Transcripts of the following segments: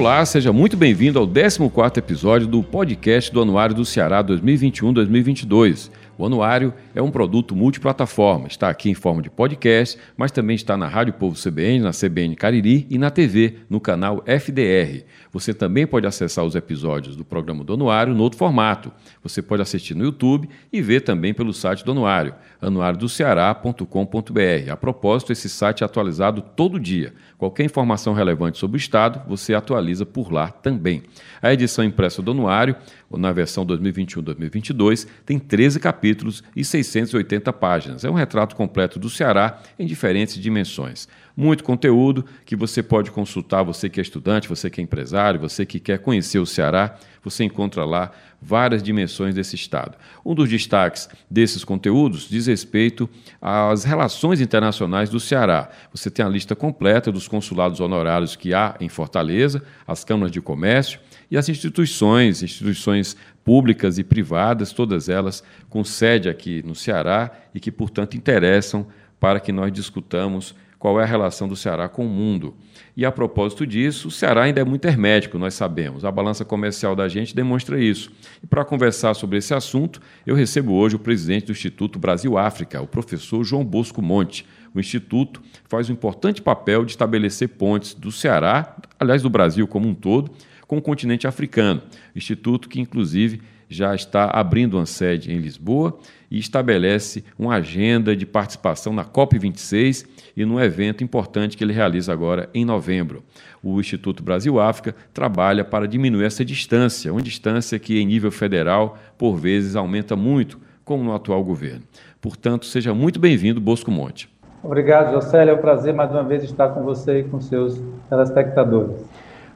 Olá, seja muito bem-vindo ao 14º episódio do podcast do Anuário do Ceará 2021-2022. O Anuário é um produto multiplataforma, está aqui em forma de podcast, mas também está na Rádio Povo CBN, na CBN Cariri e na TV, no canal FDR. Você também pode acessar os episódios do programa do Anuário no outro formato. Você pode assistir no YouTube e ver também pelo site do Anuário, anuariodoceará.com.br. A propósito, esse site é atualizado todo dia. Qualquer informação relevante sobre o Estado, você atualiza por lá também. A edição impressa do Anuário, na versão 2021-2022, tem 13 capítulos e 680 páginas. É um retrato completo do Ceará em diferentes dimensões. Muito conteúdo que você pode consultar, você que é estudante, você que é empresário, você que quer conhecer o Ceará, você encontra lá várias dimensões desse Estado. Um dos destaques desses conteúdos diz respeito às relações internacionais do Ceará. Você tem a lista completa dos consulados honorários que há em Fortaleza, as câmaras de comércio e as instituições, instituições públicas e privadas, todas elas com sede aqui no Ceará e que, portanto, interessam para que nós discutamos qual é a relação do Ceará com o mundo. E a propósito disso, o Ceará ainda é muito hermético, nós sabemos. A balança comercial da gente demonstra isso. E para conversar sobre esse assunto, eu recebo hoje o presidente do Instituto Brasil-África, o professor João Bosco Monte. O Instituto faz um importante papel de estabelecer pontes do Ceará, aliás, do Brasil como um todo, com o continente africano. Instituto que, inclusive, já está abrindo uma sede em Lisboa e estabelece uma agenda de participação na COP26 e num evento importante que ele realiza agora em novembro. O Instituto Brasil-África trabalha para diminuir essa distância, uma distância que, em nível federal, por vezes aumenta muito, como no atual governo. Portanto, seja muito bem-vindo, Bosco Monte. Obrigado, José. É um prazer mais uma vez estar com você e com seus telespectadores.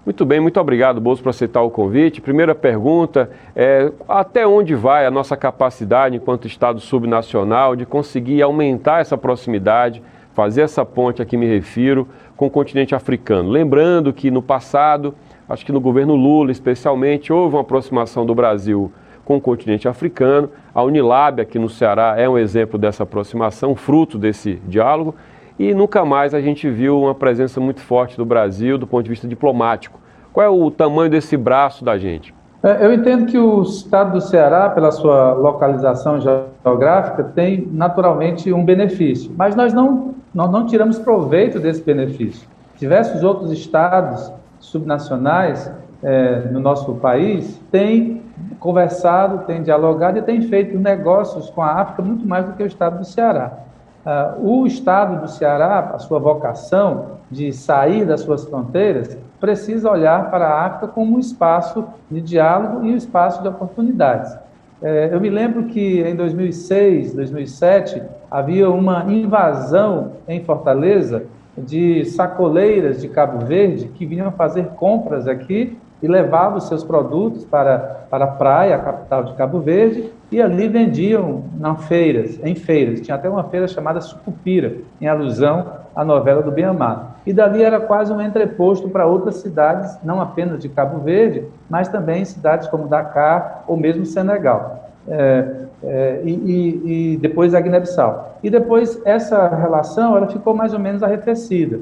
Muito bem, muito obrigado, Bolso, por aceitar o convite. Primeira pergunta é até onde vai a nossa capacidade, enquanto Estado subnacional, de conseguir aumentar essa proximidade, fazer essa ponte a que me refiro com o continente africano? Lembrando que no passado, acho que no governo Lula especialmente, houve uma aproximação do Brasil com o continente africano. A Unilab aqui no Ceará é um exemplo dessa aproximação, fruto desse diálogo e nunca mais a gente viu uma presença muito forte do Brasil do ponto de vista diplomático. Qual é o tamanho desse braço da gente? É, eu entendo que o estado do Ceará, pela sua localização geográfica, tem naturalmente um benefício, mas nós não, nós não tiramos proveito desse benefício. Diversos outros estados subnacionais é, no nosso país têm conversado, têm dialogado e têm feito negócios com a África muito mais do que o estado do Ceará. Uh, o estado do Ceará, a sua vocação de sair das suas fronteiras, precisa olhar para a África como um espaço de diálogo e um espaço de oportunidades. É, eu me lembro que em 2006, 2007, havia uma invasão em Fortaleza de sacoleiras de Cabo Verde que vinham fazer compras aqui e levavam seus produtos para, para a praia, a capital de Cabo Verde, e ali vendiam na feiras, em feiras. Tinha até uma feira chamada Sucupira, em alusão à novela do Bem Amado. E dali era quase um entreposto para outras cidades, não apenas de Cabo Verde, mas também cidades como Dakar ou mesmo Senegal. É, é, e, e, depois a Guiné-Bissau. E depois essa relação ela ficou mais ou menos arrefecida.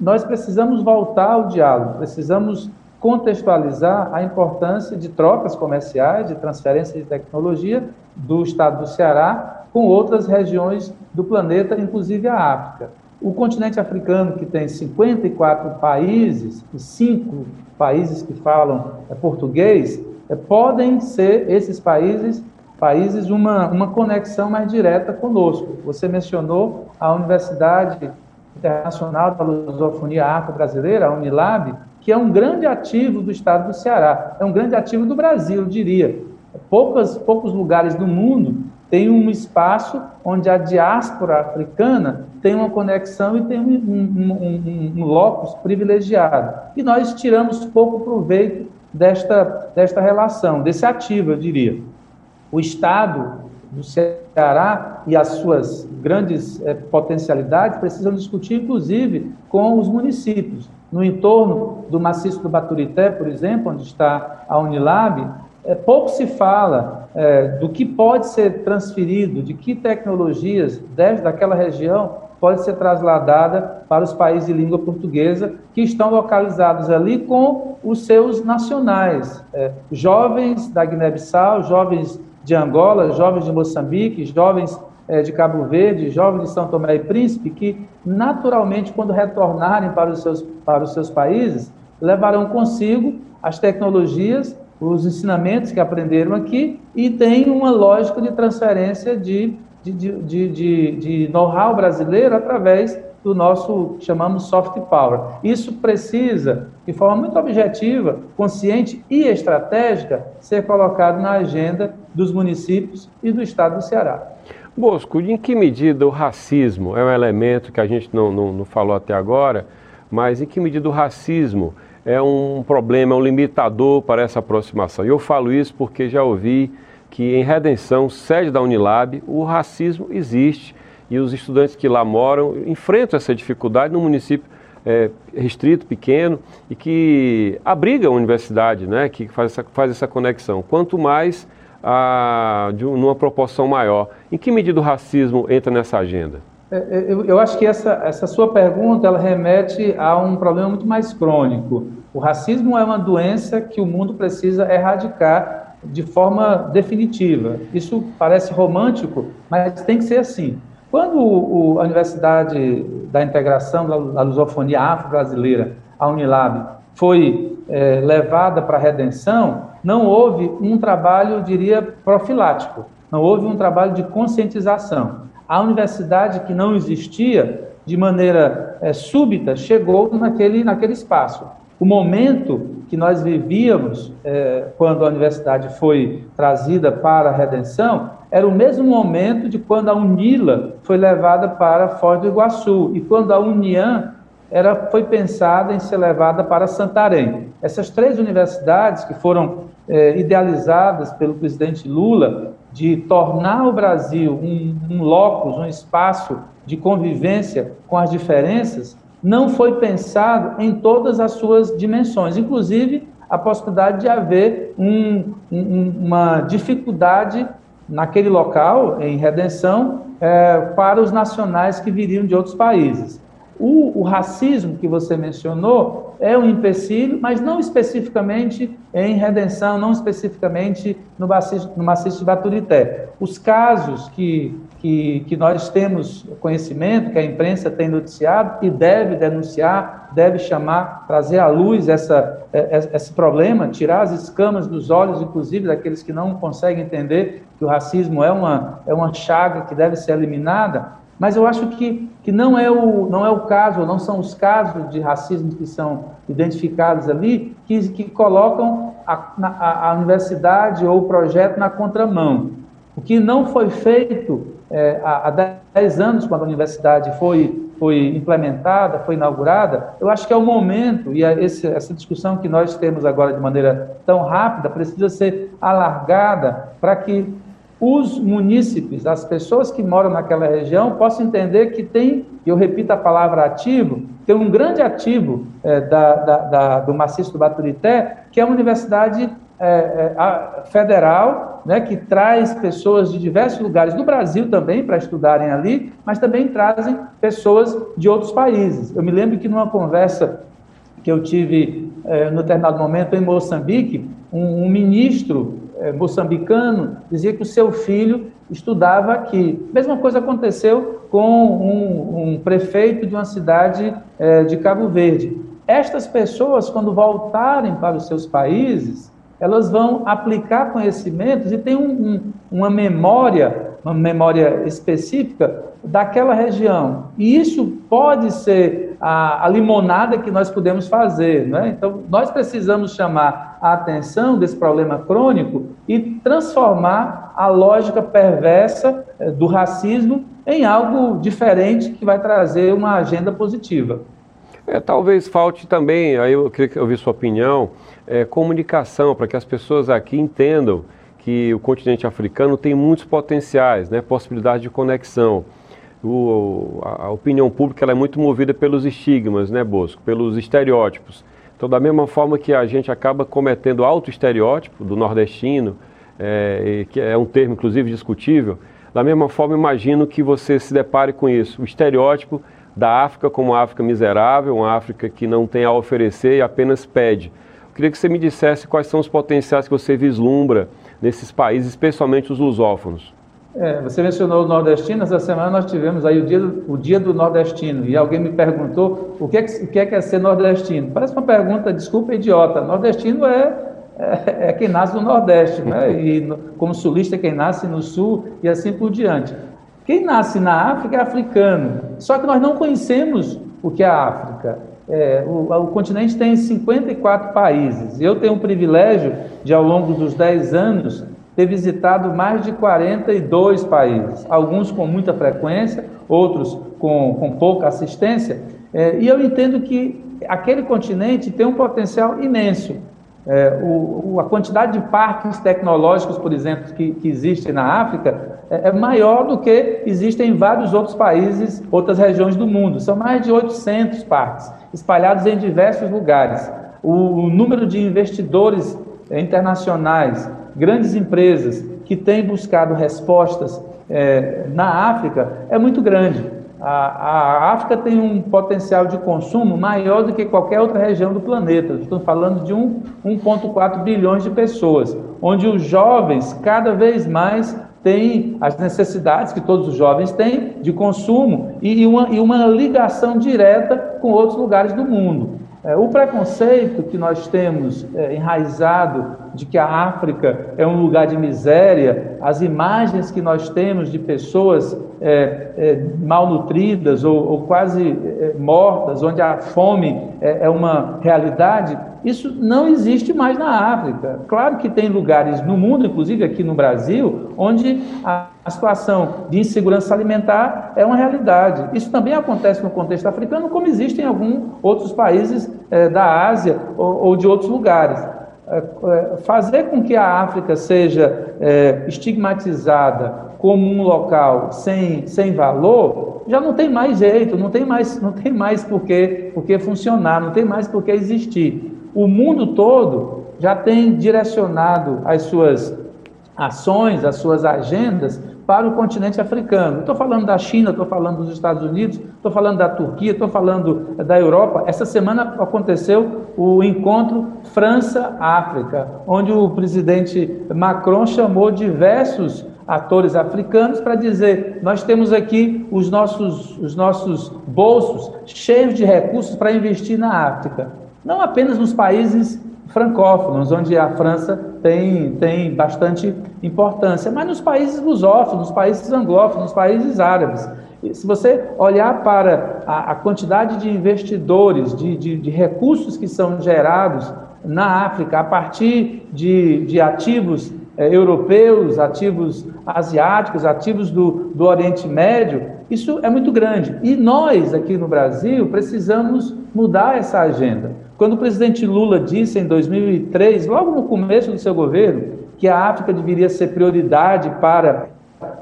Nós precisamos voltar ao diálogo, precisamos contextualizar a importância de trocas comerciais, de transferência de tecnologia do estado do Ceará com outras regiões do planeta, inclusive a África. O continente africano, que tem 54 países e cinco países que falam é, português, é, podem ser esses países países uma, uma conexão mais direta conosco. Você mencionou a Universidade Internacional da Lusofonia Afro-Brasileira, a Unilab, que é um grande ativo do estado do Ceará, é um grande ativo do Brasil, eu diria. Poucas, poucos lugares do mundo têm um espaço onde a diáspora africana tem uma conexão e tem um, um, um, um locus privilegiado. E nós tiramos pouco proveito desta, desta relação, desse ativo, eu diria. O Estado do Ceará e as suas grandes eh, potencialidades precisam discutir, inclusive, com os municípios. No entorno do maciço do Baturité, por exemplo, onde está a Unilab, é, pouco se fala é, do que pode ser transferido, de que tecnologias desde daquela região pode ser trasladada para os países de língua portuguesa que estão localizados ali com os seus nacionais, é, jovens da Guiné-Bissau, jovens de Angola, jovens de Moçambique, jovens de Cabo Verde, jovens de São Tomé e Príncipe, que naturalmente, quando retornarem para os seus, para os seus países, levarão consigo as tecnologias, os ensinamentos que aprenderam aqui e tem uma lógica de transferência de, de, de, de, de know-how brasileiro através do nosso, chamamos soft power. Isso precisa, de forma muito objetiva, consciente e estratégica, ser colocado na agenda dos municípios e do estado do Ceará. Bosco, em que medida o racismo é um elemento que a gente não, não, não falou até agora, mas em que medida o racismo é um problema, é um limitador para essa aproximação? E eu falo isso porque já ouvi que em Redenção, sede da Unilab, o racismo existe e os estudantes que lá moram enfrentam essa dificuldade no município é, restrito, pequeno e que abriga a universidade, né, que faz essa, faz essa conexão. Quanto mais a, de, proporção maior. Em que medida o racismo entra nessa agenda? É, é, eu, eu, acho que essa, essa sua pergunta ela remete a um problema muito mais crônico. O racismo é uma doença que o mundo precisa erradicar de forma definitiva. Isso parece romântico, mas tem que ser assim. Quando o, a Universidade da Integração da Lusofonia Afro-Brasileira, a Unilab, foi é, levada para a redenção, não houve um trabalho, diria, profilático, não houve um trabalho de conscientização. A universidade que não existia, de maneira é, súbita, chegou naquele, naquele espaço. O momento que nós vivíamos é, quando a universidade foi trazida para a redenção era o mesmo momento de quando a Unila foi levada para Foz do Iguaçu e quando a União era, foi pensada em ser levada para Santarém. Essas três universidades que foram é, idealizadas pelo presidente Lula de tornar o Brasil um, um locus, um espaço de convivência com as diferenças, não foi pensado em todas as suas dimensões, inclusive a possibilidade de haver um, um, uma dificuldade naquele local, em redenção, é, para os nacionais que viriam de outros países. O, o, racismo que você mencionou é um empecilho, mas não especificamente em redenção, não especificamente no maciço, no maciço de Baturité. Os casos que, que, que nós temos conhecimento, que a imprensa tem noticiado e deve denunciar, deve chamar, trazer à luz essa, é, é, esse problema, tirar as escamas dos olhos, inclusive daqueles que não conseguem entender que o racismo é uma, é uma chaga que deve ser eliminada, mas eu acho que, que não, é o, não é o caso, não são os casos de racismo que são identificados ali, que, que colocam a, a, a universidade ou o projeto na contramão. O que não foi feito é, há, há 10 anos, quando a universidade foi, foi implementada, foi inaugurada, eu acho que é o momento, e esse, essa discussão que nós temos agora de maneira tão rápida, precisa ser alargada para que os munícipes, as pessoas que moram naquela região, possam entender que tem, eu repito a palavra ativo, tem um grande ativo é, da, da, da, do maciço do Baturité, que é uma universidade é, é, federal, né, que traz pessoas de diversos lugares do Brasil também para estudarem ali, mas também trazem pessoas de outros países. Eu me lembro que numa conversa que eu tive é, no determinado momento em Moçambique, um, um ministro moçambicano dizia que o seu filho estudava aqui. Mesma coisa aconteceu com um, um prefeito de uma cidade é, de Cabo Verde. Estas pessoas, quando voltarem para os seus países, elas vão aplicar conhecimentos e tem um, um, uma memória, uma memória específica daquela região. E isso pode ser a, a limonada que nós podemos fazer. Né? Então, nós precisamos chamar a atenção desse problema crônico e transformar a lógica perversa eh, do racismo em algo diferente que vai trazer uma agenda positiva. É, talvez falte também, aí eu queria ouvir sua opinião, é, comunicação, para que as pessoas aqui entendam que o continente africano tem muitos potenciais, né, possibilidade de conexão. O, a, opinião pública é muito movida pelos estigmas, né, Bosco, pelos estereótipos. Então, da mesma forma que a gente acaba cometendo auto-estereótipo do nordestino, é, que é um termo inclusive discutível, Da mesma forma, imagino que você se depare com isso, o estereótipo da África como uma África miserável, uma África que não tem a oferecer e apenas pede. Eu queria que você me dissesse quais são os potenciais que você vislumbra nesses países, especialmente os lusófonos. É, você mencionou o nordestino, essa semana nós tivemos aí o dia, o dia do nordestino, e alguém me perguntou o que, é que, o que é, que é ser nordestino. Parece uma pergunta, desculpa, idiota. Nordestino é, é, é quem nasce no Nordeste, né? e no, como sulista, quem nasce no Sul, e assim por diante. Quem nasce na África é africano, só que nós não conhecemos o que é a África. É, o, o, continente tem 54 países. Eu tenho o privilégio de, ao longo dos 10 anos, ter visitado mais de 42 países, alguns com muita frequência, outros com, com pouca assistência, é, e eu entendo que aquele continente tem um potencial imenso. É, o, a quantidade de parques tecnológicos, por exemplo, que, que existe na África é, é, maior do que existem em vários outros países, outras regiões do mundo. São mais de 800 parques, espalhados em diversos lugares. O, número de investidores é, internacionais grandes empresas que têm buscado respostas é, na África é muito grande. A, a, África tem um potencial de consumo maior do que qualquer outra região do planeta. Estou falando de 1,4 bilhões de pessoas, onde os jovens cada vez mais têm as necessidades que todos os jovens têm de consumo e, e, uma, e uma ligação direta com outros lugares do mundo. É, o preconceito que nós temos é, enraizado de que a África é um lugar de miséria, as imagens que nós temos de pessoas é, é, malnutridas ou, ou quase é, mortas, onde a fome é, é uma realidade, isso não existe mais na África. Claro que tem lugares no mundo, inclusive aqui no Brasil, onde a a situação de insegurança alimentar é uma realidade. Isso também acontece no contexto africano, como existe em alguns outros países é, da Ásia ou, ou, de outros lugares. É, é, fazer com que a África seja estigmatizada como um local sem, sem valor já não tem mais jeito, não tem mais, não tem mais por que, por que funcionar, não tem mais por que existir. O mundo todo já tem direcionado as suas ações, as suas agendas para o continente africano. Estou falando da China, estou falando dos Estados Unidos, estou falando da Turquia, estou falando da Europa. Essa semana aconteceu o encontro França-África, onde o presidente Macron chamou diversos atores africanos para dizer: nós temos aqui os nossos, os nossos bolsos cheios de recursos para investir na África. Não apenas nos países francófonos, onde a França tem, tem bastante importância, mas nos países lusófonos, nos países anglófonos, nos países árabes. Se você olhar para a, a quantidade de investidores, de, de, de, recursos que são gerados na África a partir de, de ativos é, europeus, ativos asiáticos, ativos do, do Oriente Médio, isso é muito grande. E nós, aqui no Brasil, precisamos mudar essa agenda. Quando o presidente Lula disse em 2003, logo no começo do seu governo, que a África deveria ser prioridade para,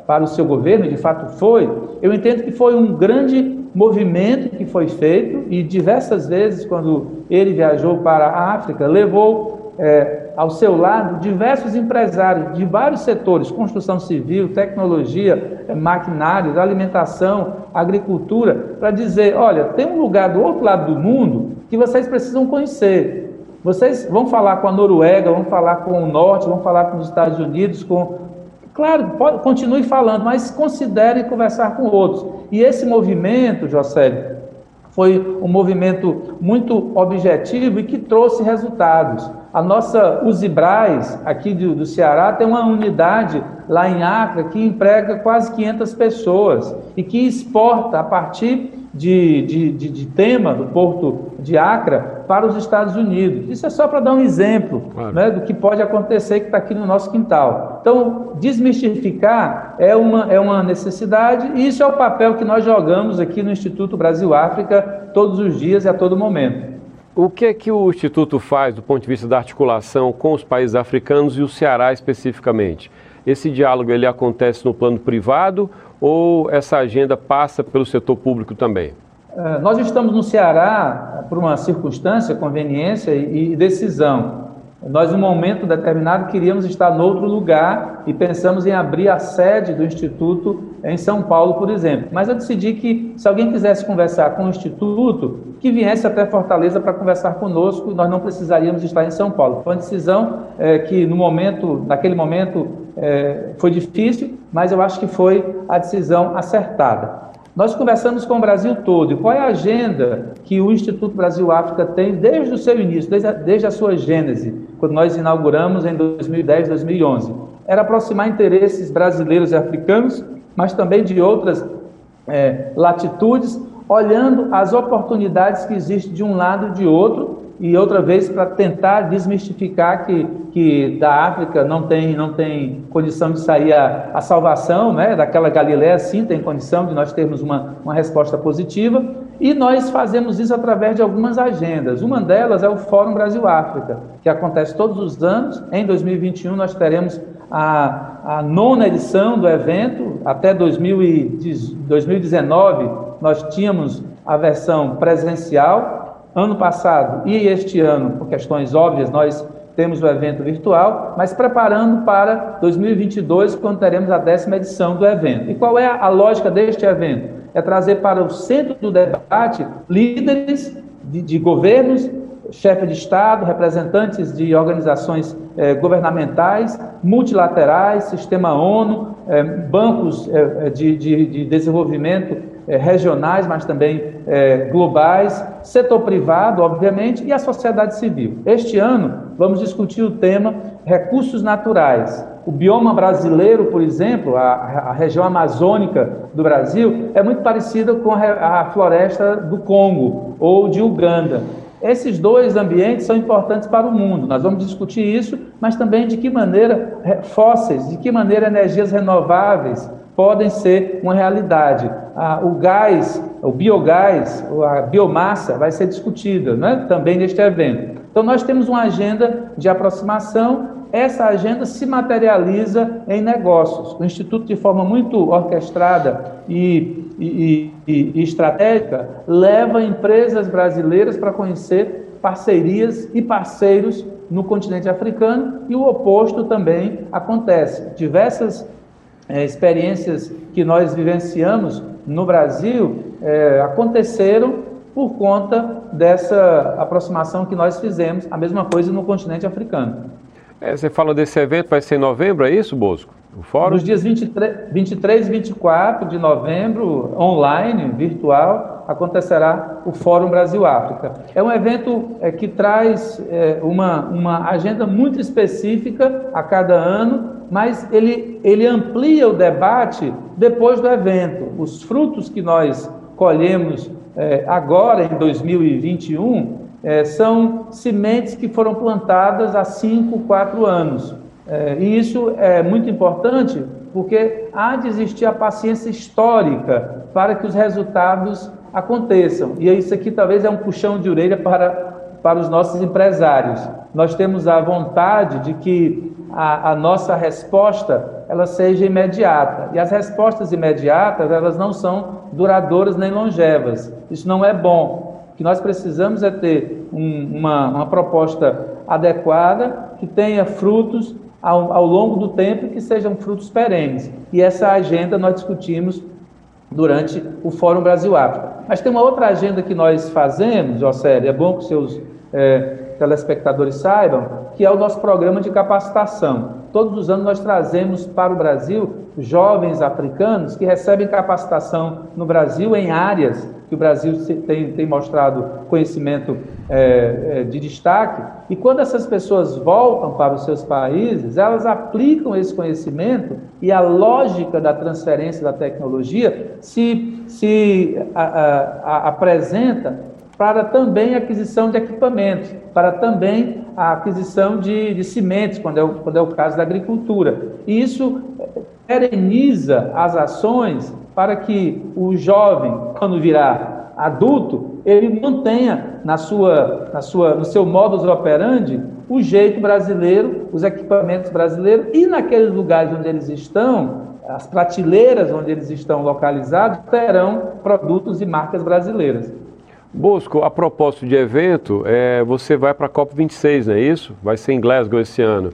para o seu governo, e de fato foi, eu entendo que foi um grande movimento que foi feito e diversas vezes, quando ele viajou para a África, levou é, ao seu lado diversos empresários de vários setores, construção civil, tecnologia, maquinários, alimentação, agricultura, para dizer, olha, tem um lugar do outro lado do mundo que vocês precisam conhecer. Vocês vão falar com a Noruega, vão falar com o Norte, vão falar com os Estados Unidos, com. Claro, pode, continue falando, mas considere conversar com outros. E esse movimento, José, foi um movimento muito objetivo e que trouxe resultados. A nossa Usibraz, aqui do, do, Ceará, tem uma unidade lá em Acre que emprega quase 500 pessoas e que exporta a partir de, de, de, de, tema do porto de Acre para os Estados Unidos. Isso é só para dar um exemplo claro. né, do que pode acontecer que está aqui no nosso quintal. Então, desmistificar é uma, é uma necessidade e isso é o papel que nós jogamos aqui no Instituto Brasil-África todos os dias e a todo momento. O que é que o Instituto faz do ponto de vista da articulação com os países africanos e o Ceará especificamente? Esse diálogo ele acontece no plano privado ou essa agenda passa pelo setor público também? É, nós estamos no Ceará por uma circunstância, conveniência e decisão. Nós, num momento determinado, queríamos estar em outro lugar e pensamos em abrir a sede do Instituto em São Paulo, por exemplo. Mas eu decidi que, se alguém quisesse conversar com o Instituto, que viesse até Fortaleza para conversar conosco, nós não precisaríamos estar em São Paulo. Foi uma decisão é, que, no momento, naquele momento, é, foi difícil, mas eu acho que foi a decisão acertada. Nós conversamos com o Brasil todo. E qual é a agenda que o Instituto Brasil-África tem desde o seu início, desde a, desde a sua gênese, quando nós inauguramos em 2010, 2011? Era aproximar interesses brasileiros e africanos, mas também de outras é, latitudes, olhando as oportunidades que existem de um lado e de outro, e outra vez para tentar desmistificar que, que da África não tem, não tem condição de sair a, a salvação, né? daquela Galiléia sim tem condição de nós termos uma, uma resposta positiva, e nós fazemos isso através de algumas agendas. Uma delas é o Fórum Brasil-África, que acontece todos os anos. Em 2021 nós teremos a, a nona edição do evento, até 2019 nós tínhamos a versão presencial, Ano passado e este ano, por questões óbvias, nós temos o evento virtual, mas preparando para 2022, quando teremos a décima edição do evento. E qual é a lógica deste evento? É trazer para o centro do debate líderes de, de governos, chefe de Estado, representantes de organizações eh, governamentais, multilaterais, sistema ONU, eh, bancos eh, de, de, de desenvolvimento é, regionais, mas também é, globais, setor privado, obviamente, e a sociedade civil. Este ano, vamos discutir o tema recursos naturais. O bioma brasileiro, por exemplo, a, a região amazônica do Brasil, é muito parecida com a, a floresta do Congo ou de Uganda. Esses dois ambientes são importantes para o mundo. Nós vamos discutir isso, mas também de que maneira fósseis, de que maneira energias renováveis, podem ser uma realidade. Ah, o gás, o biogás, a biomassa vai ser discutida né, também neste evento. Então, nós temos uma agenda de aproximação, essa agenda se materializa em negócios. O Instituto, de forma muito orquestrada e, e, e, e estratégica, leva empresas brasileiras para conhecer parcerias e parceiros no continente africano e o oposto também acontece. Diversas é, experiências que nós vivenciamos no Brasil é, aconteceram por conta dessa aproximação que nós fizemos, a mesma coisa no continente africano. É, você fala desse evento, vai ser em novembro, é isso, Bosco? O fórum? Nos dias 23, 23 e 24 de novembro, online, virtual, acontecerá o Fórum Brasil-África. É um evento é, que traz é, uma, uma agenda muito específica a cada ano, mas ele, ele amplia o debate depois do evento. Os frutos que nós colhemos é, agora, em 2021, é, são sementes que foram plantadas há 5, 4 anos. É, e isso é muito importante porque há de existir a paciência histórica para que os resultados aconteçam. E isso aqui talvez é um puxão de orelha para, para os nossos empresários. Nós temos a vontade de que a, a, nossa resposta ela seja imediata. E as respostas imediatas, elas não são duradouras nem longevas. Isso não é bom. O que nós precisamos é ter um, uma, uma proposta adequada, que tenha frutos ao, ao longo do tempo e que sejam frutos perenes. E essa agenda nós discutimos durante o Fórum Brasil-África. Mas tem uma outra agenda que nós fazemos, José, é bom que seus é, telespectadores saibam, que é o nosso programa de capacitação. Todos os anos nós trazemos para o Brasil jovens africanos que recebem capacitação no Brasil em áreas que o Brasil tem, tem mostrado conhecimento é, é, de destaque. E quando essas pessoas voltam para os seus países, elas aplicam esse conhecimento e a lógica da transferência da tecnologia se, se a, a, a, apresenta para também aquisição de equipamentos, para também a aquisição de, de sementes, quando é, o, quando é o caso da agricultura. E isso pereniza as ações para que o jovem, quando virar adulto, ele mantenha na sua, na sua, no seu modus operandi o jeito brasileiro, os equipamentos brasileiros e naqueles lugares onde eles estão, as prateleiras onde eles estão localizados, terão produtos e marcas brasileiras. Bosco, a propósito de evento, é, você vai para a COP26, não é isso? Vai ser em Glasgow esse ano.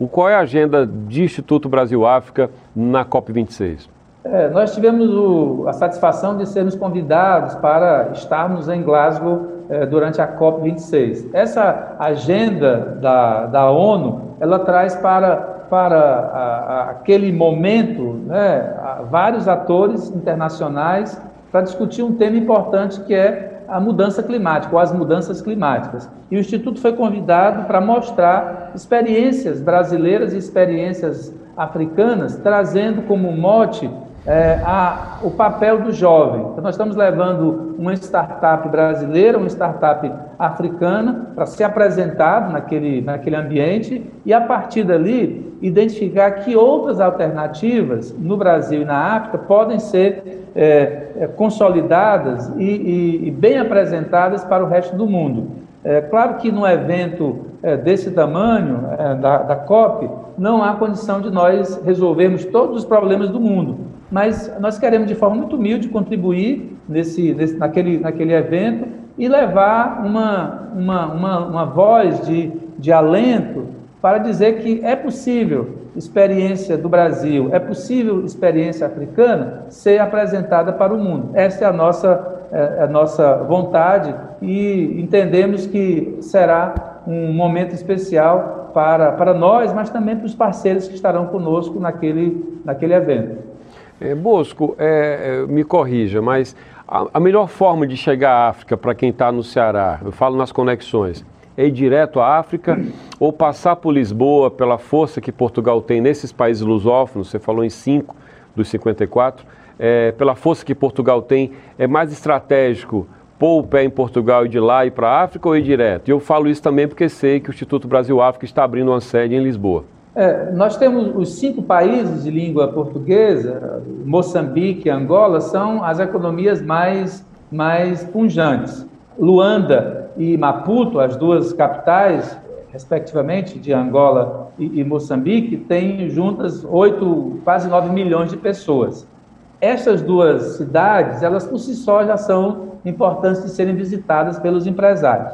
O, qual é a agenda de Instituto Brasil-África na COP26? É, nós tivemos o, a satisfação de sermos convidados para estarmos em Glasgow é, durante a COP26. Essa agenda da, da ONU, ela traz para, para a, a, aquele momento né, vários atores internacionais para discutir um tema importante que é a mudança climática ou as mudanças climáticas. E o Instituto foi convidado para mostrar experiências brasileiras e experiências africanas, trazendo como mote é, a, o papel do jovem. Então, nós estamos levando uma startup brasileira, uma startup africana, para ser apresentado naquele, naquele ambiente e, a partir dali, identificar que outras alternativas no Brasil e na África podem ser é, é, consolidadas e, e, e, bem apresentadas para o resto do mundo. É claro que num evento é, desse tamanho, é, da, da COP, não há condição de nós resolvermos todos os problemas do mundo, mas nós queremos de forma muito humilde contribuir nesse, nesse, naquele, naquele evento e levar uma, uma, uma, uma voz de, de alento para dizer que é possível experiência do Brasil, é possível experiência africana ser apresentada para o mundo. Essa é a nossa, é, a nossa vontade e entendemos que será um momento especial para, para nós, mas também para os parceiros que estarão conosco naquele, naquele evento. É, Bosco, é, é me corrija, mas a, a melhor forma de chegar à África para quem está no Ceará, eu falo nas conexões, é ir direto à África ou passar por Lisboa pela força que Portugal tem nesses países lusófonos, você falou em cinco dos 54, é, pela força que Portugal tem, é mais estratégico pôr o pé em Portugal e de lá ir para a África ou ir direto? E eu falo isso também porque sei que o Instituto Brasil-África está abrindo uma sede em Lisboa. É, nós temos os cinco países de língua portuguesa, Moçambique Angola, são as economias mais, mais punjantes. Luanda e Maputo, as duas capitais, respectivamente, de Angola e, e Moçambique, têm juntas oito, quase nove milhões de pessoas. Essas duas cidades, elas por si só já são importantes de serem visitadas pelos empresários.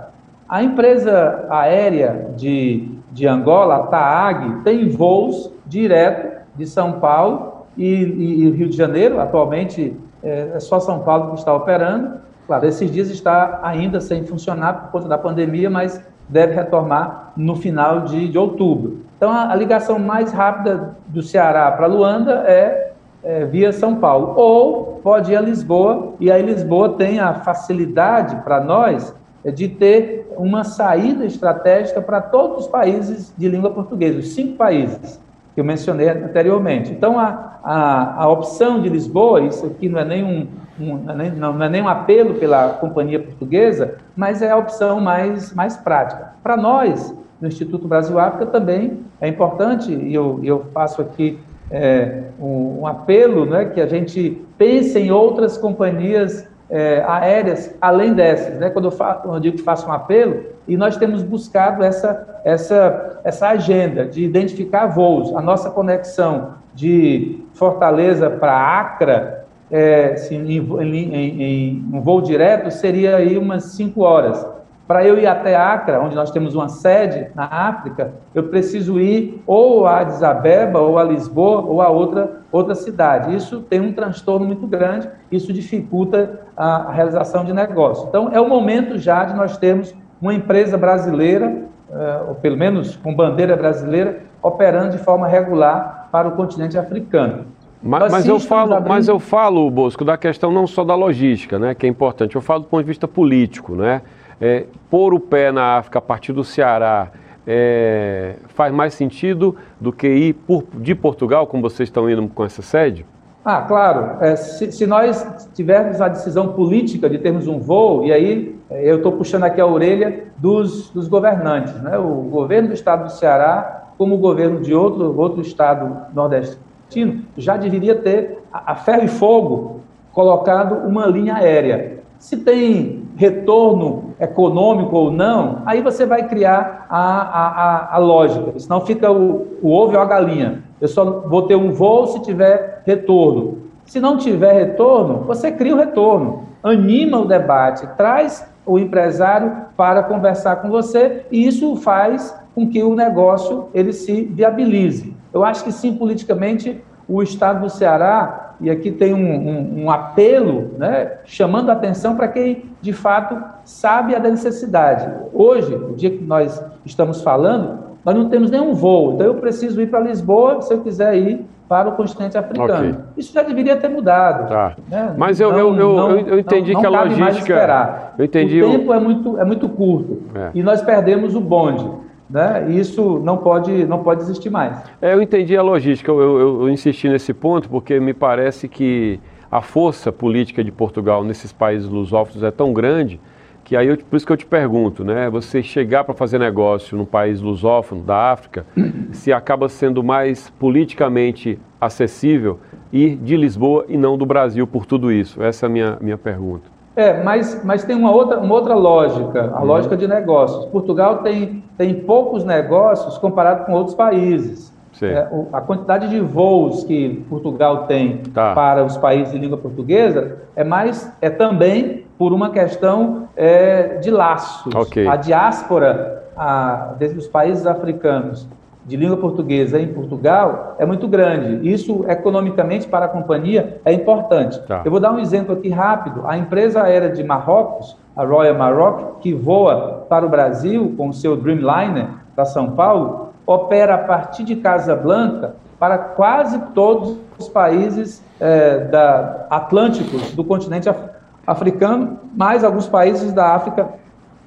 A empresa aérea de, de Angola, a TAAG, tem voos direto de São Paulo e, e, e Rio de Janeiro. Atualmente é, é só São Paulo que está operando Claro, esses dias está ainda sem funcionar por conta da pandemia, mas deve retomar no final de, de outubro. Então, a, a, ligação mais rápida do Ceará para Luanda é, é, via São Paulo. Ou pode ir a Lisboa, e aí Lisboa tem a facilidade para nós de ter uma saída estratégica para todos os países de língua portuguesa, os cinco países que eu mencionei anteriormente. Então, a, a, a opção de Lisboa, isso aqui não é nenhum um, não é nem um apelo pela companhia portuguesa, mas é a opção mais, mais prática. Para nós, no Instituto Brasil-África, também é importante, e eu, eu faço aqui é, um, um, apelo, né, que a gente pense em outras companhias é, aéreas além dessas. Né? Quando, eu faço, eu digo que faço um apelo, e nós temos buscado essa, essa, essa agenda de identificar voos. A nossa conexão de Fortaleza para Acre é, se, em, em, em, um voo direto, seria aí umas 5 horas. Para eu ir até Acre, onde nós temos uma sede na África, eu preciso ir ou a Addis Abeba, ou a Lisboa, ou a outra, outra cidade. Isso tem um transtorno muito grande, isso dificulta a, realização de negócio. Então, é o momento já de nós termos uma empresa brasileira, é, ou pelo menos com bandeira brasileira, operando de forma regular para o continente africano. Mas, mas eu falo, abrindo... mas eu falo, Bosco, da questão não só da logística, né, que é importante. Eu falo do ponto de vista político, né? É, pôr o pé na África a partir do Ceará é, faz mais sentido do que ir por, de Portugal, como vocês estão indo com essa sede? Ah, claro. É, se, se, nós tivermos a decisão política de termos um voo, e aí é, eu estou puxando aqui a orelha dos, dos governantes, né? o governo do estado do Ceará, como o governo de outro, outro estado nordestino já deveria ter a ferro e fogo colocado uma linha aérea. Se tem retorno econômico ou não, aí você vai criar a, a, a, lógica, senão fica o, o ovo ou a galinha. Eu só vou ter um voo se tiver retorno. Se não tiver retorno, você cria o retorno, anima o debate, traz o empresário para conversar com você e isso faz com que o negócio ele se viabilize. Eu acho que sim, politicamente, o Estado do Ceará, e aqui tem um, um, um apelo, né, chamando a atenção para quem, de fato, sabe a necessidade. Hoje, o dia que nós estamos falando, nós não temos nenhum voo, então eu preciso ir para Lisboa se eu quiser ir para o continente africano. Okay. Isso já deveria ter mudado. Tá. Né? Mas eu, eu, eu, não, eu, entendi não, que a logística. Eu entendi o tempo é muito, é muito curto é. e nós perdemos o bonde. Né? Isso não pode, não pode existir mais. É, eu entendi a logística, eu, eu, eu insisti nesse ponto porque me parece que a força política de Portugal nesses países lusófonos é tão grande que aí eu, por isso que eu te pergunto, né? Você chegar para fazer negócio num país lusófono da África, se acaba sendo mais politicamente acessível ir de Lisboa e não do Brasil por tudo isso? Essa é a minha, minha pergunta. É, mas, mas tem uma outra, uma outra lógica, a uhum. lógica de negócios. Portugal tem, tem poucos negócios comparado com outros países. É, a quantidade de voos que Portugal tem tá. para os países de língua portuguesa é mais é também por uma questão é, de laços. Okay. A diáspora a, dos países africanos de língua portuguesa em Portugal é muito grande. Isso, economicamente, para a companhia, é importante. Tá. Eu vou dar um exemplo aqui rápido. A empresa aérea de Marrocos, a Royal Maroc, que voa para o Brasil com o seu Dreamliner para São Paulo, opera a partir de Casablanca para quase todos os países é, da, atlânticos do continente africano africano, mais alguns países da África,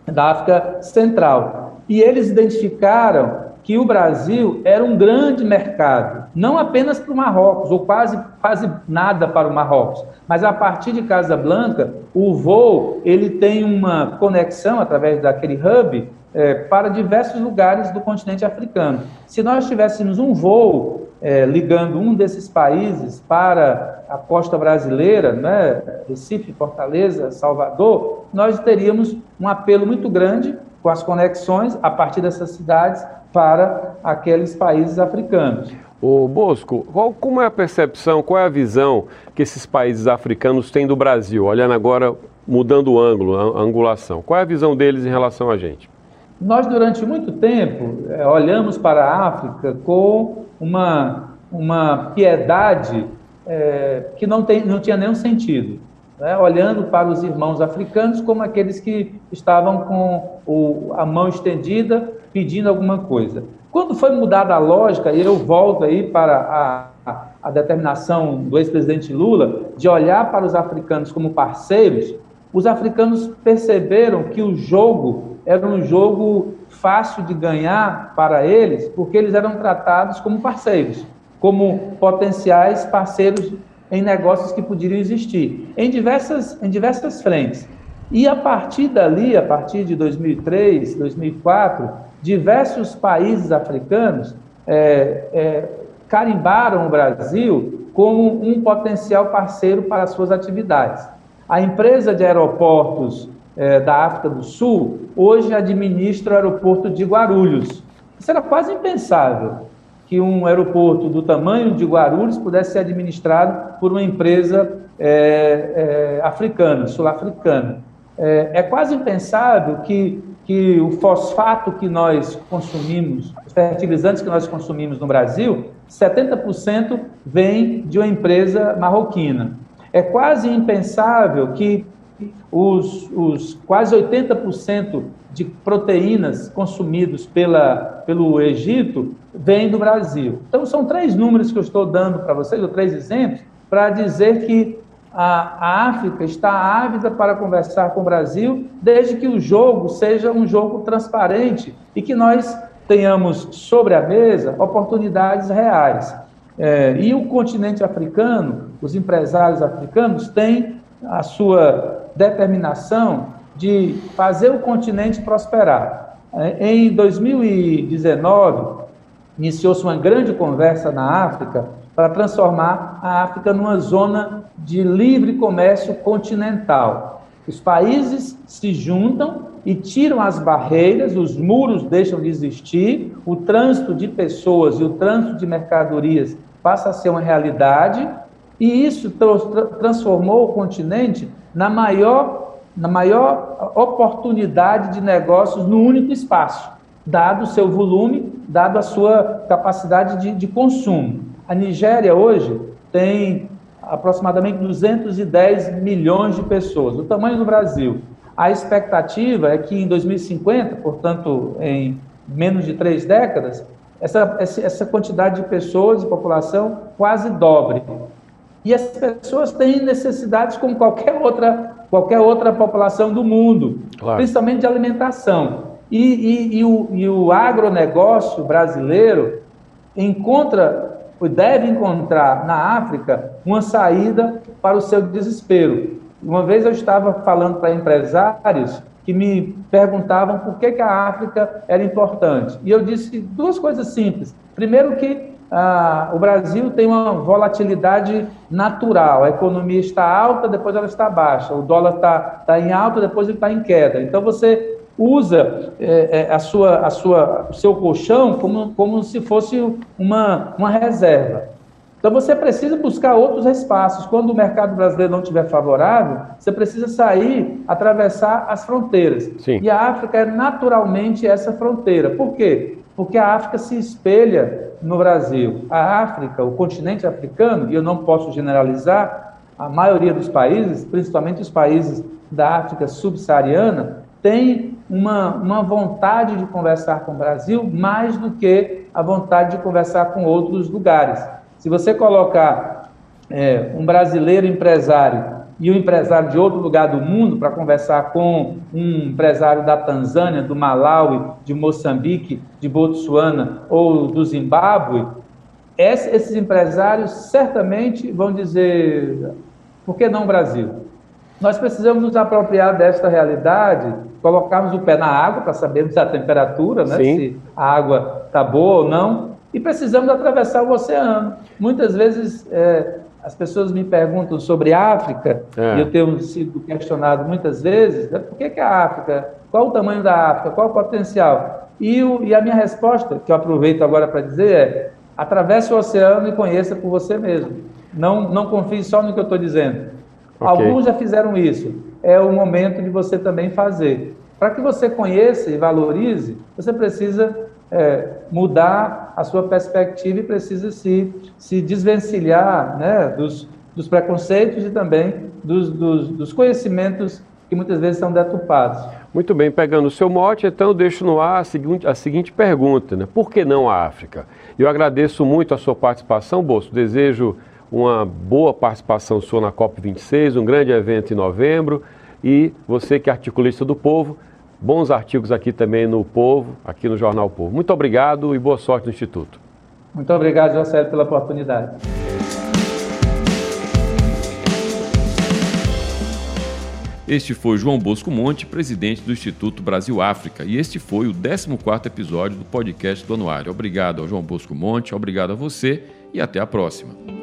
da África Central. E eles identificaram que o Brasil era um grande mercado, não apenas para o Marrocos, ou quase, quase nada para o Marrocos, mas a partir de Casablanca, o voo ele tem uma conexão através daquele hub é, para diversos lugares do continente africano. Se nós tivéssemos um voo é, ligando um desses países para a costa brasileira, né, Recife, Fortaleza, Salvador, nós teríamos um apelo muito grande com as conexões a partir dessas cidades para aqueles países africanos. O Bosco, qual, como é a percepção, qual é a visão que esses países africanos têm do Brasil? Olhando agora, mudando o ângulo, a angulação. Qual é a visão deles em relação a gente? Nós, durante muito tempo, é, olhamos para a África com uma, uma piedade é, que não, tem, não tinha nenhum sentido. Né? Olhando para os irmãos africanos como aqueles que estavam com o, a mão estendida pedindo alguma coisa. Quando foi mudada a lógica, e eu volto aí para a, a, determinação do ex-presidente Lula de olhar para os africanos como parceiros, os africanos perceberam que o jogo era um jogo fácil de ganhar para eles, porque eles eram tratados como parceiros, como potenciais parceiros em negócios que poderiam existir, em diversas, em diversas frentes. E a partir dali, a partir de 2003, 2004, diversos países africanos é, é, carimbaram o Brasil como um potencial parceiro para as suas atividades. A empresa de aeroportos é, da África do Sul, hoje administra o aeroporto de Guarulhos. Isso era quase impensável que um aeroporto do tamanho de Guarulhos pudesse ser administrado por uma empresa é, é, africana, sul-africana. É, é, quase impensável que, que o fosfato que nós consumimos, os fertilizantes que nós consumimos no Brasil, 70% vem de uma empresa marroquina. É quase impensável que os, os quase 80% de proteínas consumidos pela, pelo Egito vêm do Brasil. Então, são três números que eu estou dando para vocês, ou três exemplos, para dizer que a, África está ávida para conversar com o Brasil, desde que o jogo seja um jogo transparente e que nós tenhamos sobre a mesa oportunidades reais. É, e o continente africano, os empresários africanos têm a sua determinação de fazer o continente prosperar. É, em 2019, iniciou-se uma grande conversa na África para transformar a África numa zona de livre comércio continental. Os países se juntam e tiram as barreiras, os muros deixam de existir, o trânsito de pessoas e o trânsito de mercadorias passa a ser uma realidade E isso tra transformou o continente na maior, na maior oportunidade de negócios no único espaço, dado o seu volume, dado a sua capacidade de, de consumo. A Nigéria hoje tem aproximadamente 210 milhões de pessoas, o tamanho do Brasil. A expectativa é que em 2050, portanto, em menos de três décadas, essa, essa quantidade de pessoas e população quase dobre. E as pessoas têm necessidades como qualquer outra, qualquer outra população do mundo, claro. principalmente de alimentação. E, e, e, o, e o agronegócio brasileiro encontra, deve encontrar na África uma saída para o seu desespero. Uma vez eu estava falando para empresários que me perguntavam por que, que a África era importante. E eu disse duas coisas simples. Primeiro que ah, o Brasil tem uma volatilidade natural. A economia está alta, depois ela está baixa. O dólar está, está em alta, depois ele está em queda. Então você usa é, a sua, a sua, o seu colchão como, como se fosse uma, uma reserva. Então você precisa buscar outros espaços. Quando o mercado brasileiro não estiver favorável, você precisa sair, atravessar as fronteiras. Sim. E a África é naturalmente essa fronteira. Por quê? Porque a África se espelha no Brasil. A África, o continente africano, e eu não posso generalizar, a maioria dos países, principalmente os países da África subsaariana, tem uma, uma vontade de conversar com o Brasil mais do que a vontade de conversar com outros lugares. Se você colocar é, um brasileiro empresário e um empresário de outro lugar do mundo para conversar com um empresário da Tanzânia, do Malawi, de Moçambique, de Botsuana ou do Zimbábue, esses empresários certamente vão dizer: por que não Brasil? Nós precisamos nos apropriar desta realidade, colocarmos o pé na água para sabermos a temperatura, né, se a água está boa ou não, e precisamos atravessar o oceano. Muitas vezes é, as pessoas me perguntam sobre África, é. e eu tenho sido questionado muitas vezes, né, por que, que a África, qual o tamanho da África, qual o potencial? E, o, e a minha resposta, que eu aproveito agora para dizer, é atravesse o oceano e conheça por você mesmo. Não, não confie só no que eu estou dizendo. Okay. Alguns já fizeram isso. É o momento de você também fazer. Para que você conheça e valorize, você precisa é, mudar a sua perspectiva e precisa se, se desvencilhar né, dos, dos preconceitos e também dos, dos, dos conhecimentos que muitas vezes são deturpados. Muito bem, pegando o seu mote, então eu deixo no ar a seguinte, a seguinte pergunta, né? por que não a África? Eu agradeço muito a sua participação, Bolso, desejo uma boa participação sua na COP26, um grande evento em novembro, e você que é articulista do povo, bons artigos aqui também no Povo, aqui no Jornal Povo. Muito obrigado e boa sorte no Instituto. Muito obrigado, José, pela oportunidade. Este foi João Bosco Monte, presidente do Instituto Brasil África, e este foi o 14º episódio do podcast do Anuário. Obrigado ao João Bosco Monte, obrigado a você e até a próxima.